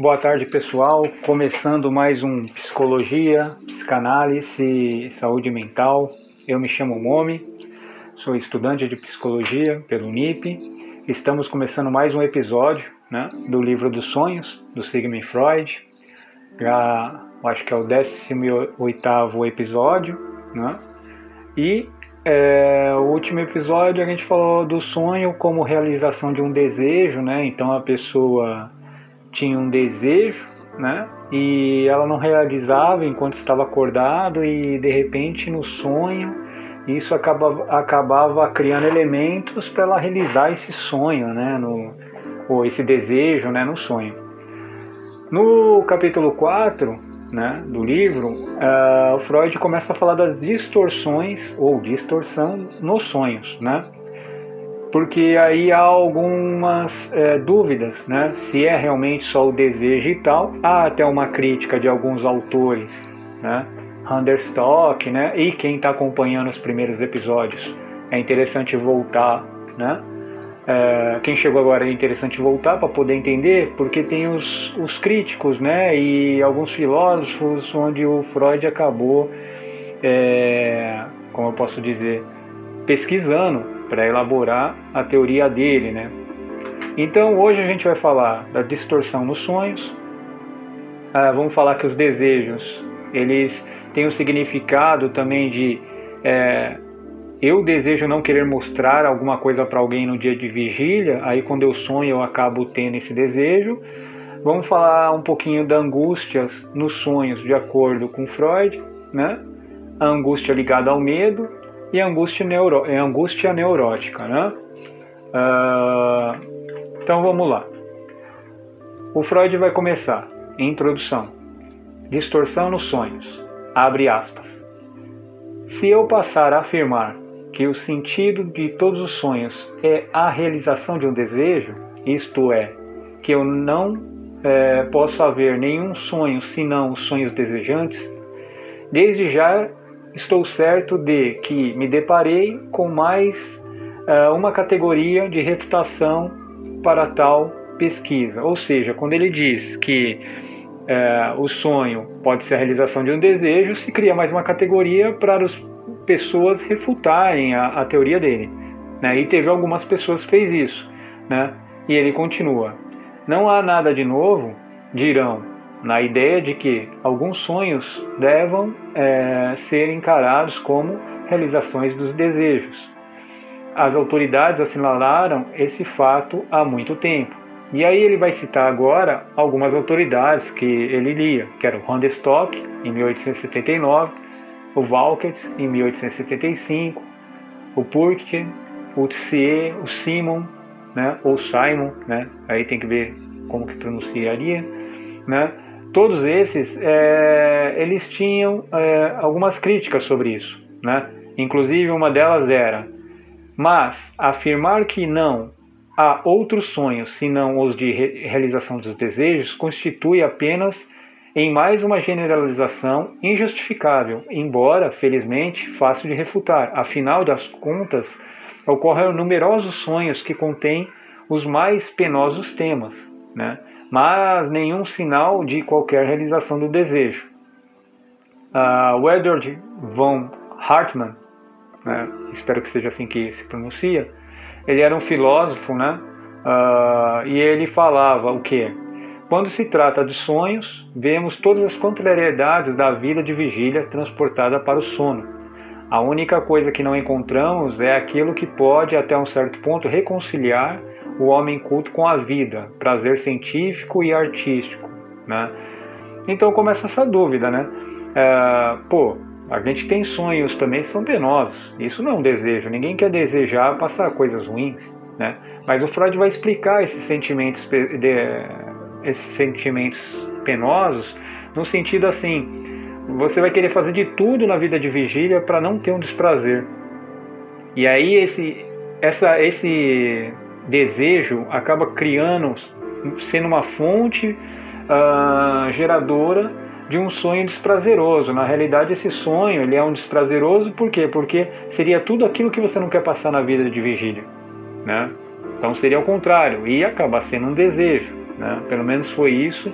Boa tarde, pessoal. Começando mais um Psicologia, Psicanálise e Saúde Mental. Eu me chamo Momi, sou estudante de Psicologia pelo NIP. Estamos começando mais um episódio né, do Livro dos Sonhos, do Sigmund Freud. Já, acho que é o 18º episódio. Né? E é, o último episódio a gente falou do sonho como realização de um desejo, né? Então a pessoa tinha um desejo, né? E ela não realizava enquanto estava acordado e de repente no sonho isso acabava, acabava criando elementos para ela realizar esse sonho, né? No, ou esse desejo, né? No sonho. No capítulo 4, né, do livro, uh, Freud começa a falar das distorções ou distorção nos sonhos, né? Porque aí há algumas é, dúvidas, né? Se é realmente só o desejo e tal. Há até uma crítica de alguns autores, né? Hunderstock, né? E quem está acompanhando os primeiros episódios, é interessante voltar, né? É, quem chegou agora é interessante voltar para poder entender, porque tem os, os críticos, né? E alguns filósofos onde o Freud acabou, é, como eu posso dizer, pesquisando para elaborar a teoria dele, né? Então hoje a gente vai falar da distorção nos sonhos. Ah, vamos falar que os desejos eles têm o significado também de é, eu desejo não querer mostrar alguma coisa para alguém no dia de vigília. Aí quando eu sonho eu acabo tendo esse desejo. Vamos falar um pouquinho da angústia nos sonhos, de acordo com Freud, né? A angústia ligada ao medo, e angústia, neuro, angústia neurótica. Né? Uh, então vamos lá. O Freud vai começar. Introdução. Distorção nos sonhos. Abre aspas. Se eu passar a afirmar que o sentido de todos os sonhos é a realização de um desejo, isto é, que eu não é, posso haver nenhum sonho senão os sonhos desejantes, desde já estou certo de que me deparei com mais uh, uma categoria de refutação para tal pesquisa. Ou seja, quando ele diz que uh, o sonho pode ser a realização de um desejo, se cria mais uma categoria para as pessoas refutarem a, a teoria dele. Né? E teve algumas pessoas que fez isso. Né? E ele continua: Não há nada de novo, dirão, na ideia de que alguns sonhos devam é, ser encarados como realizações dos desejos. As autoridades assinalaram esse fato há muito tempo. E aí ele vai citar agora algumas autoridades que ele lia, que eram em 1879, o Valkert, em 1875, o Purkin, o Tsie, o Simon, né, ou Simon, né, aí tem que ver como que pronunciaria, né, todos esses é, eles tinham é, algumas críticas sobre isso, né? Inclusive uma delas era, mas afirmar que não há outros sonhos senão os de re realização dos desejos constitui apenas em mais uma generalização injustificável, embora felizmente fácil de refutar. Afinal das contas, ocorrem numerosos sonhos que contêm os mais penosos temas, né? Mas nenhum sinal de qualquer realização do desejo. Uh, o Edward von Hartmann, né, espero que seja assim que se pronuncia, ele era um filósofo, né? Uh, e ele falava o que? Quando se trata de sonhos, vemos todas as contrariedades da vida de vigília transportada para o sono. A única coisa que não encontramos é aquilo que pode, até um certo ponto, reconciliar o homem culto com a vida, prazer científico e artístico, né? Então começa essa dúvida, né? É, pô, a gente tem sonhos também são penosos. Isso não é um desejo. Ninguém quer desejar passar coisas ruins, né? Mas o Freud vai explicar esses sentimentos, de, esses sentimentos penosos no sentido assim: você vai querer fazer de tudo na vida de vigília para não ter um desprazer. E aí esse, essa, esse desejo acaba criando, sendo uma fonte uh, geradora de um sonho desprazeroso. Na realidade, esse sonho ele é um desprazeroso por quê? Porque seria tudo aquilo que você não quer passar na vida de vigília, né? Então seria o contrário e acaba sendo um desejo, Né? Pelo menos foi isso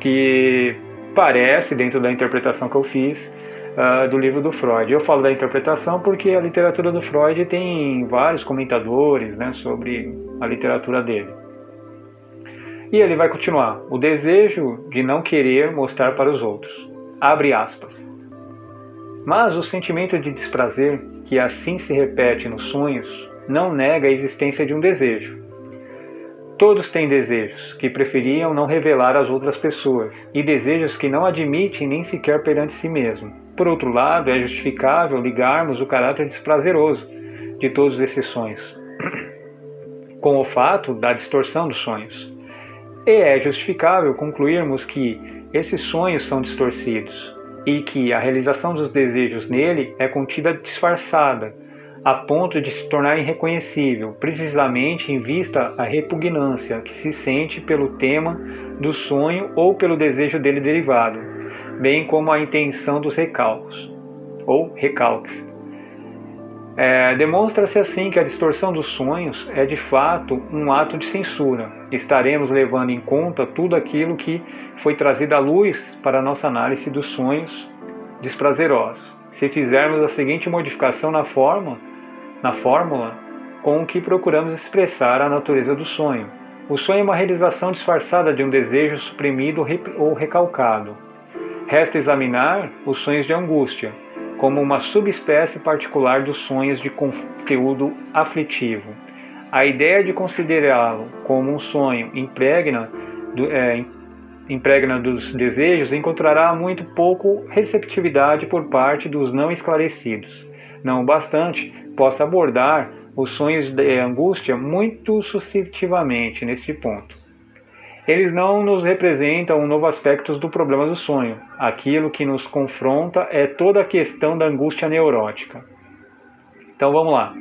que parece dentro da interpretação que eu fiz uh, do livro do Freud. Eu falo da interpretação porque a literatura do Freud tem vários comentadores né, sobre a literatura dele. E ele vai continuar. O desejo de não querer mostrar para os outros. Abre aspas. Mas o sentimento de desprazer, que assim se repete nos sonhos, não nega a existência de um desejo. Todos têm desejos que preferiam não revelar às outras pessoas e desejos que não admitem nem sequer perante si mesmo. Por outro lado, é justificável ligarmos o caráter desprazeroso de todos esses sonhos com o fato da distorção dos sonhos. E é justificável concluirmos que esses sonhos são distorcidos e que a realização dos desejos nele é contida disfarçada, a ponto de se tornar irreconhecível, precisamente em vista a repugnância que se sente pelo tema do sonho ou pelo desejo dele derivado, bem como a intenção dos recalcos ou recalques. É, Demonstra-se assim que a distorção dos sonhos é de fato um ato de censura. Estaremos levando em conta tudo aquilo que foi trazido à luz para a nossa análise dos sonhos desprazerosos. Se fizermos a seguinte modificação na forma, na fórmula com que procuramos expressar a natureza do sonho. O sonho é uma realização disfarçada de um desejo suprimido ou recalcado. Resta examinar os sonhos de angústia, como uma subespécie particular dos sonhos de conteúdo aflitivo. A ideia de considerá-lo como um sonho impregna, do, é, impregna dos desejos encontrará muito pouco receptividade por parte dos não esclarecidos. Não bastante, possa abordar os sonhos de angústia muito suscetivamente neste ponto eles não nos representam um novo aspecto do problema do sonho. Aquilo que nos confronta é toda a questão da angústia neurótica. Então vamos lá.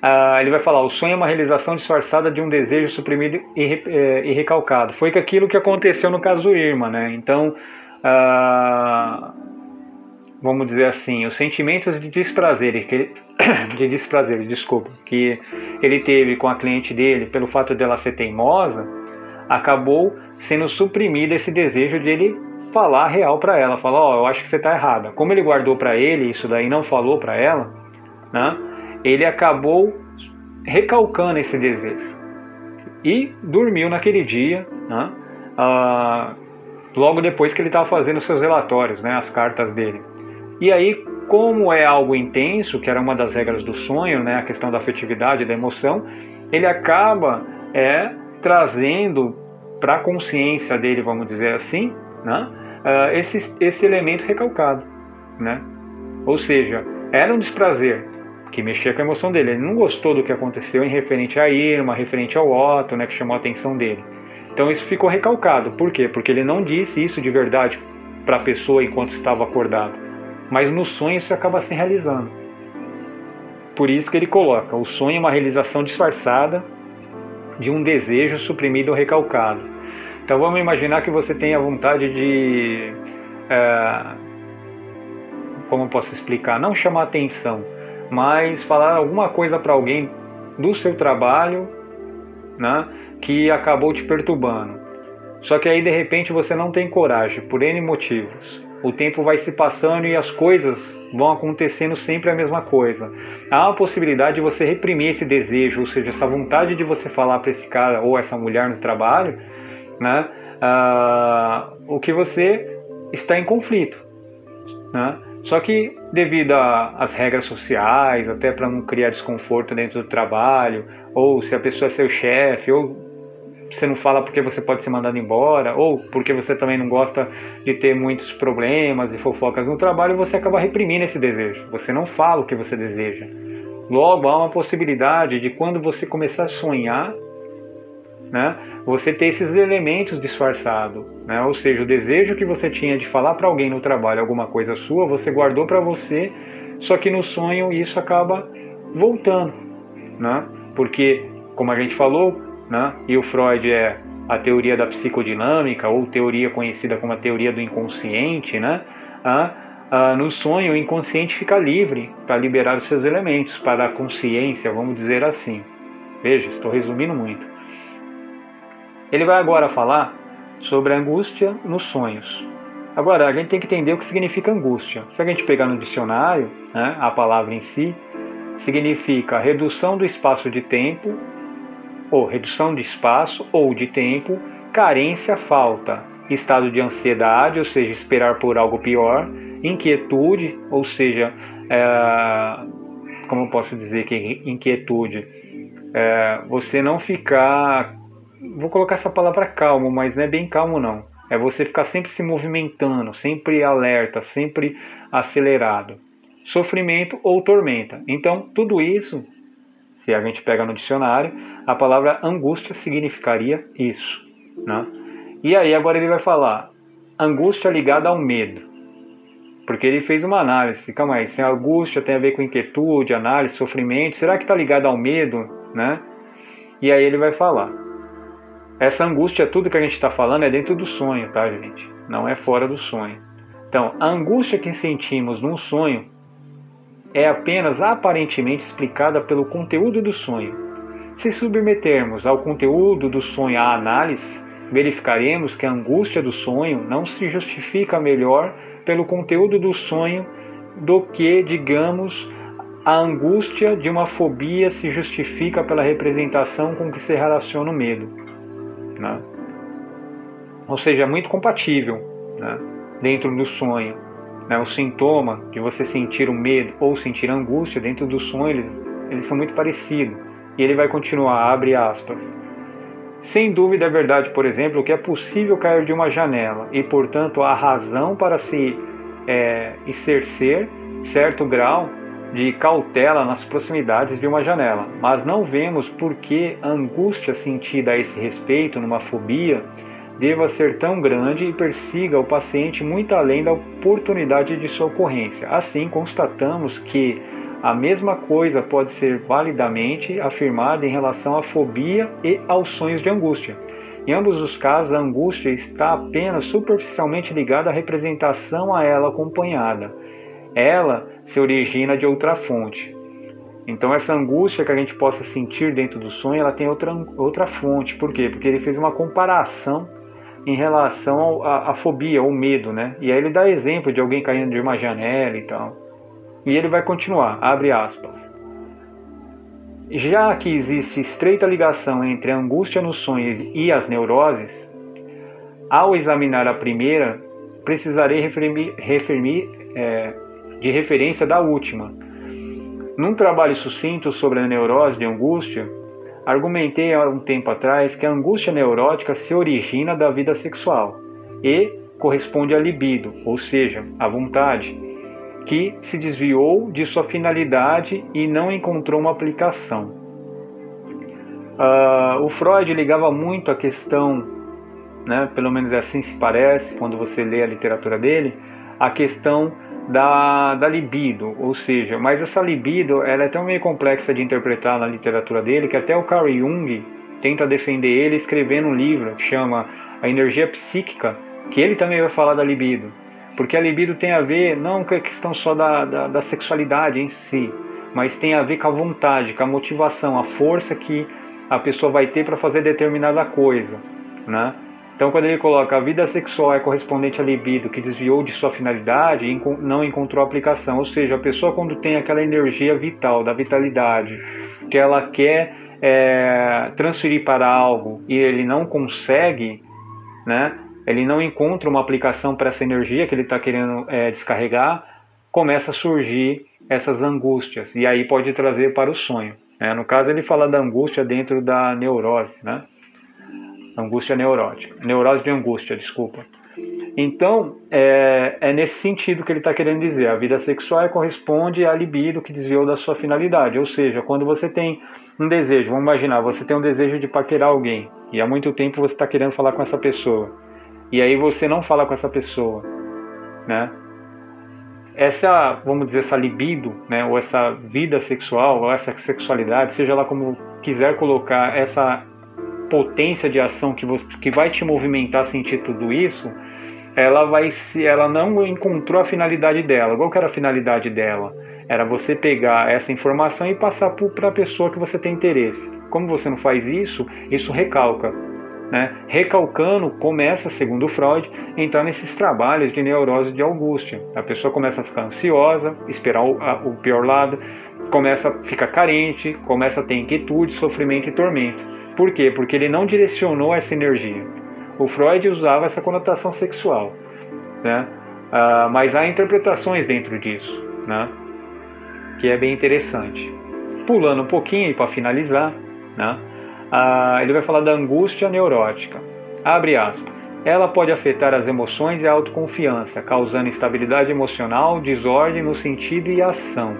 Ah, ele vai falar: o sonho é uma realização disfarçada de um desejo suprimido e, é, e recalcado. Foi aquilo que aconteceu no caso do Irma, né? Então, ah, vamos dizer assim, os sentimentos de desprazer, que de desprazer, desculpa, que ele teve com a cliente dele pelo fato dela ser teimosa acabou sendo suprimido esse desejo de ele falar real para ela, falar, ó, oh, eu acho que você está errada. Como ele guardou para ele isso daí, não falou para ela, né? Ele acabou recalcando esse desejo e dormiu naquele dia, né? Ah, logo depois que ele estava fazendo seus relatórios, né? As cartas dele. E aí, como é algo intenso, que era uma das regras do sonho, né? A questão da afetividade, da emoção, ele acaba é trazendo para a consciência dele, vamos dizer assim, né, uh, esse, esse elemento recalcado. Né? Ou seja, era um desprazer que mexia com a emoção dele. Ele não gostou do que aconteceu em referente à Irma, referente ao Otto, né, que chamou a atenção dele. Então isso ficou recalcado. Por quê? Porque ele não disse isso de verdade para a pessoa enquanto estava acordado. Mas no sonho isso acaba se realizando. Por isso que ele coloca: o sonho é uma realização disfarçada de um desejo suprimido ou recalcado. Então vamos imaginar que você tenha vontade de. É, como posso explicar? Não chamar atenção, mas falar alguma coisa para alguém do seu trabalho né, que acabou te perturbando. Só que aí de repente você não tem coragem, por N motivos o tempo vai se passando e as coisas vão acontecendo sempre a mesma coisa. Há a possibilidade de você reprimir esse desejo, ou seja, essa vontade de você falar para esse cara ou essa mulher no trabalho, né? Ah, o que você está em conflito, né? Só que devido às regras sociais, até para não criar desconforto dentro do trabalho, ou se a pessoa é seu chefe, ou você não fala porque você pode ser mandado embora, ou porque você também não gosta de ter muitos problemas e fofocas no trabalho, você acaba reprimindo esse desejo. Você não fala o que você deseja. Logo, há uma possibilidade de quando você começar a sonhar, né, você ter esses elementos disfarçados. Né? Ou seja, o desejo que você tinha de falar para alguém no trabalho alguma coisa sua, você guardou para você, só que no sonho isso acaba voltando. Né? Porque, como a gente falou, né? e o Freud é a teoria da psicodinâmica, ou teoria conhecida como a teoria do inconsciente, né? Ah, ah, no sonho, o inconsciente fica livre para liberar os seus elementos, para a consciência, vamos dizer assim. Veja, estou resumindo muito. Ele vai agora falar sobre a angústia nos sonhos. Agora, a gente tem que entender o que significa angústia. Se a gente pegar no dicionário, né, a palavra em si, significa redução do espaço de tempo, ou redução de espaço ou de tempo, carência, falta, estado de ansiedade, ou seja, esperar por algo pior, inquietude, ou seja, é, como eu posso dizer que inquietude, é, você não ficar, vou colocar essa palavra calmo, mas não é bem calmo não, é você ficar sempre se movimentando, sempre alerta, sempre acelerado. Sofrimento ou tormenta. Então, tudo isso, se a gente pega no dicionário, a palavra angústia significaria isso. Né? E aí, agora ele vai falar angústia ligada ao medo. Porque ele fez uma análise. Calma aí, se a angústia tem a ver com inquietude, análise, sofrimento, será que está ligado ao medo? Né? E aí ele vai falar. Essa angústia, tudo que a gente está falando é dentro do sonho, tá, gente? Não é fora do sonho. Então, a angústia que sentimos num sonho é apenas aparentemente explicada pelo conteúdo do sonho. Se submetermos ao conteúdo do sonho à análise, verificaremos que a angústia do sonho não se justifica melhor pelo conteúdo do sonho do que, digamos, a angústia de uma fobia se justifica pela representação com que se relaciona o medo. Né? Ou seja, é muito compatível né? dentro do sonho. Né? O sintoma de você sentir o medo ou sentir angústia dentro do sonho, eles, eles são muito parecidos. E ele vai continuar, abre aspas. Sem dúvida é verdade, por exemplo, que é possível cair de uma janela e, portanto, há razão para se é, exercer certo grau de cautela nas proximidades de uma janela, mas não vemos por que angústia sentida a esse respeito numa fobia deva ser tão grande e persiga o paciente muito além da oportunidade de sua ocorrência. Assim, constatamos que a mesma coisa pode ser validamente afirmada em relação à fobia e aos sonhos de angústia. Em ambos os casos, a angústia está apenas superficialmente ligada à representação a ela acompanhada. Ela se origina de outra fonte. Então essa angústia que a gente possa sentir dentro do sonho, ela tem outra, outra fonte. Por quê? Porque ele fez uma comparação em relação à fobia, ou medo, né? E aí ele dá exemplo de alguém caindo de uma janela e tal. E ele vai continuar, abre aspas. Já que existe estreita ligação entre a angústia no sonho e as neuroses, ao examinar a primeira, precisarei referir, referir é, de referência da última. Num trabalho sucinto sobre a neurose de angústia, argumentei há um tempo atrás que a angústia neurótica se origina da vida sexual e corresponde à libido, ou seja, à vontade, que se desviou de sua finalidade e não encontrou uma aplicação. Uh, o Freud ligava muito a questão, né, pelo menos assim se parece, quando você lê a literatura dele, a questão da, da libido, ou seja, mas essa libido ela é tão meio complexa de interpretar na literatura dele que até o Carl Jung tenta defender ele escrevendo um livro que chama A Energia Psíquica, que ele também vai falar da libido, porque a libido tem a ver não com a questão só da, da, da sexualidade em si, mas tem a ver com a vontade, com a motivação, a força que a pessoa vai ter para fazer determinada coisa, né? Então, quando ele coloca a vida sexual é correspondente à libido que desviou de sua finalidade e não encontrou aplicação, ou seja, a pessoa quando tem aquela energia vital, da vitalidade, que ela quer é, transferir para algo e ele não consegue, né? Ele não encontra uma aplicação para essa energia que ele está querendo é, descarregar, começa a surgir essas angústias e aí pode trazer para o sonho. Né? No caso, ele fala da angústia dentro da neurose, né? Angústia neurótica, neurose de angústia, desculpa. Então, é, é nesse sentido que ele está querendo dizer. A vida sexual corresponde à libido que desviou da sua finalidade. Ou seja, quando você tem um desejo, vamos imaginar, você tem um desejo de paquerar alguém e há muito tempo você está querendo falar com essa pessoa e aí você não fala com essa pessoa, né? Essa, vamos dizer, essa libido, né, ou essa vida sexual, ou essa sexualidade, seja lá como quiser colocar essa potência de ação que, você, que vai te movimentar a sentir tudo isso, ela vai se, ela não encontrou a finalidade dela. Qual que era a finalidade dela? Era você pegar essa informação e passar para a pessoa que você tem interesse. Como você não faz isso, isso recalca. né, recalcando, começa, segundo Freud, entrar nesses trabalhos de neurose de angústia. A pessoa começa a ficar ansiosa, esperar o, a, o pior lado, começa a ficar carente, começa a ter inquietude, sofrimento e tormento. Por quê? Porque ele não direcionou essa energia. O Freud usava essa conotação sexual, né? Ah, mas há interpretações dentro disso, né? que é bem interessante. Pulando um pouquinho para finalizar, né? ah, ele vai falar da angústia neurótica. Abre aspas. Ela pode afetar as emoções e a autoconfiança, causando instabilidade emocional, desordem no sentido e ação.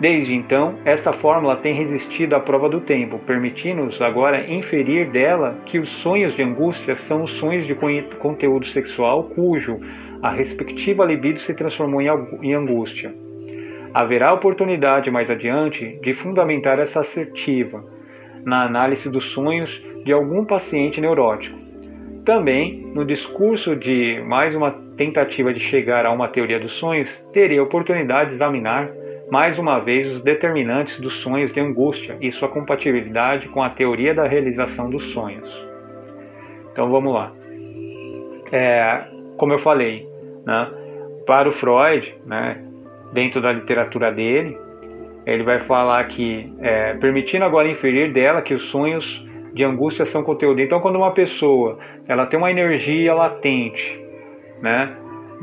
Desde então, essa fórmula tem resistido à prova do tempo, permitindo-nos agora inferir dela que os sonhos de angústia são os sonhos de conteúdo sexual cujo a respectiva libido se transformou em angústia. Haverá oportunidade mais adiante de fundamentar essa assertiva na análise dos sonhos de algum paciente neurótico. Também, no discurso de mais uma tentativa de chegar a uma teoria dos sonhos, terei a oportunidade de examinar mais uma vez os determinantes dos sonhos de angústia e sua compatibilidade com a teoria da realização dos sonhos. Então vamos lá. É, como eu falei, né? Para o Freud, né, dentro da literatura dele, ele vai falar que, é, permitindo agora inferir dela que os sonhos de angústia são conteúdo. Então, quando uma pessoa ela tem uma energia latente, né,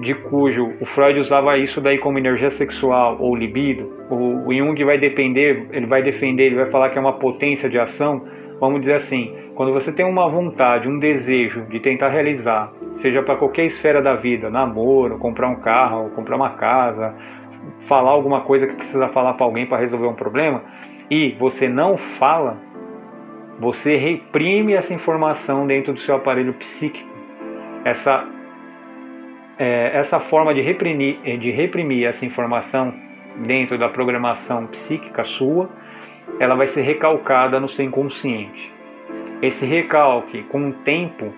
de cujo o Freud usava isso daí como energia sexual ou libido, o, Jung vai depender, ele vai defender, ele vai falar que é uma potência de ação. Vamos dizer assim, quando você tem uma vontade, um desejo de tentar realizar seja para qualquer esfera da vida, namoro, comprar um carro, comprar uma casa, falar alguma coisa que precisa falar para alguém para resolver um problema, e você não fala, você reprime essa informação dentro do seu aparelho psíquico. Essa, é, essa forma de reprimir, de reprimir essa informação dentro da programação psíquica sua, ela vai ser recalcada no seu inconsciente. Esse recalque, com o tempo,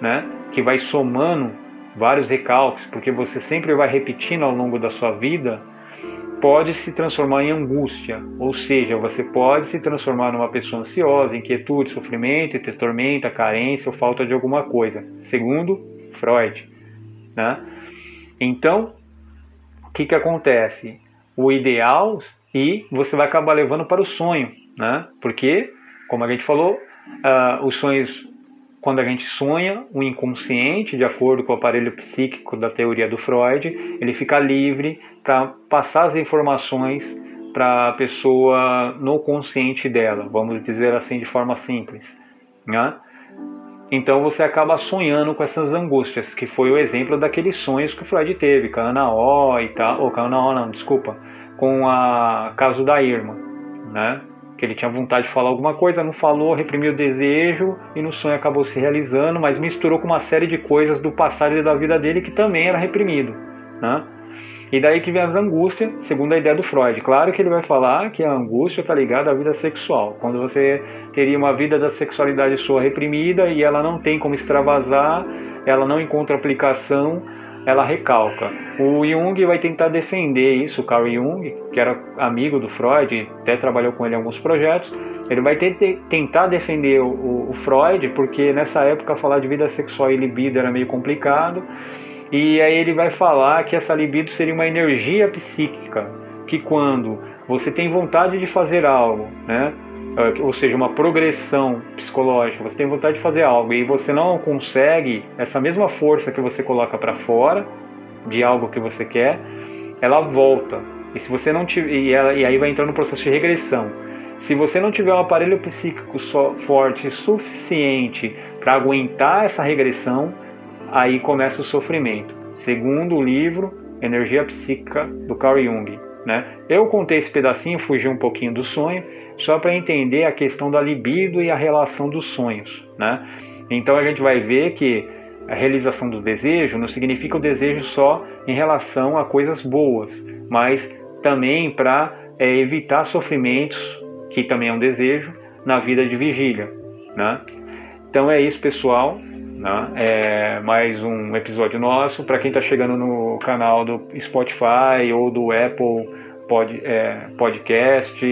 né, que vai somando vários recalques, porque você sempre vai repetindo ao longo da sua vida, pode se transformar em angústia, ou seja, você pode se transformar numa pessoa ansiosa, inquietude, sofrimento, ter tormenta, carência ou falta de alguma coisa, segundo Freud. Né? Então, o que, que acontece? O ideal e você vai acabar levando para o sonho, né? porque, como a gente falou, uh, os sonhos quando a gente sonha, o inconsciente, de acordo com o aparelho psíquico da teoria do Freud, ele fica livre para passar as informações para a pessoa no consciente dela, vamos dizer assim de forma simples. Né? Então você acaba sonhando com essas angústias, que foi o exemplo daqueles sonhos que o Freud teve, com a Ana O e tal, ou com a Ana O não, desculpa, com a caso da Irma, né? que ele tinha vontade de falar alguma coisa, não falou, reprimiu o desejo e no sonho acabou se realizando, mas misturou com uma série de coisas do passado e da vida dele que também era reprimido, né? E daí que vem as angústias, segundo a ideia do Freud. Claro que ele vai falar que a angústia está ligada à vida sexual. Quando você teria uma vida da sexualidade sua reprimida e ela não tem como extravasar, ela não encontra aplicação, ela recalca. O Jung vai tentar defender isso, o Carl Jung, que era amigo do Freud, até trabalhou com ele em alguns projetos, ele vai tentar defender o, o, Freud, porque nessa época falar de vida sexual e libido era meio complicado, e aí ele vai falar que essa libido seria uma energia psíquica, que quando você tem vontade de fazer algo, né, é, ou seja, uma progressão psicológica, você tem vontade de fazer algo e você não consegue, essa mesma força que você coloca para fora de algo que você quer, ela volta. E se você não tiver, e, ela, e aí vai entrar no processo de regressão. Se você não tiver um aparelho psíquico forte suficiente para aguentar essa regressão, aí começa o sofrimento. Segundo o livro Energia Psíquica do Carl Jung. Né? Eu contei esse pedacinho, fugi um pouquinho do sonho, só para entender a questão da libido e a relação dos sonhos. Né? Então a gente vai ver que a realização do desejo não significa o desejo só em relação a coisas boas, mas também para é, evitar sofrimentos, que também é um desejo, na vida de vigília. Né? Então é isso, pessoal. Né? É mais um episódio nosso. Para quem está chegando no canal do Spotify ou do Apple pod, é, Podcast,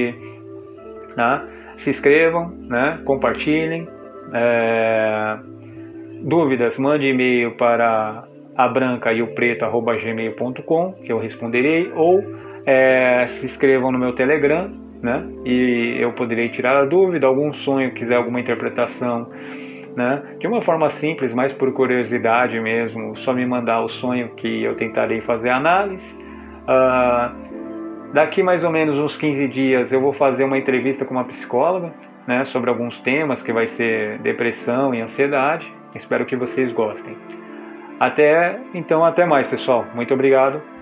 né? se inscrevam, né? compartilhem É, dúvidas, mande e-mail para a branca e o preto@gmail.com que eu responderei ou é, se inscrevam no meu Telegram, né? E eu poderei tirar a dúvida, algum sonho, quiser alguma interpretação, né? De uma forma simples, mais por curiosidade mesmo, só me mandar o sonho que eu tentarei fazer a análise. Uh, daqui mais ou menos uns 15 dias eu vou fazer uma entrevista com uma psicóloga, né? Sobre alguns temas que vai ser depressão e ansiedade. Espero que vocês gostem. Até então, até mais, pessoal. Muito obrigado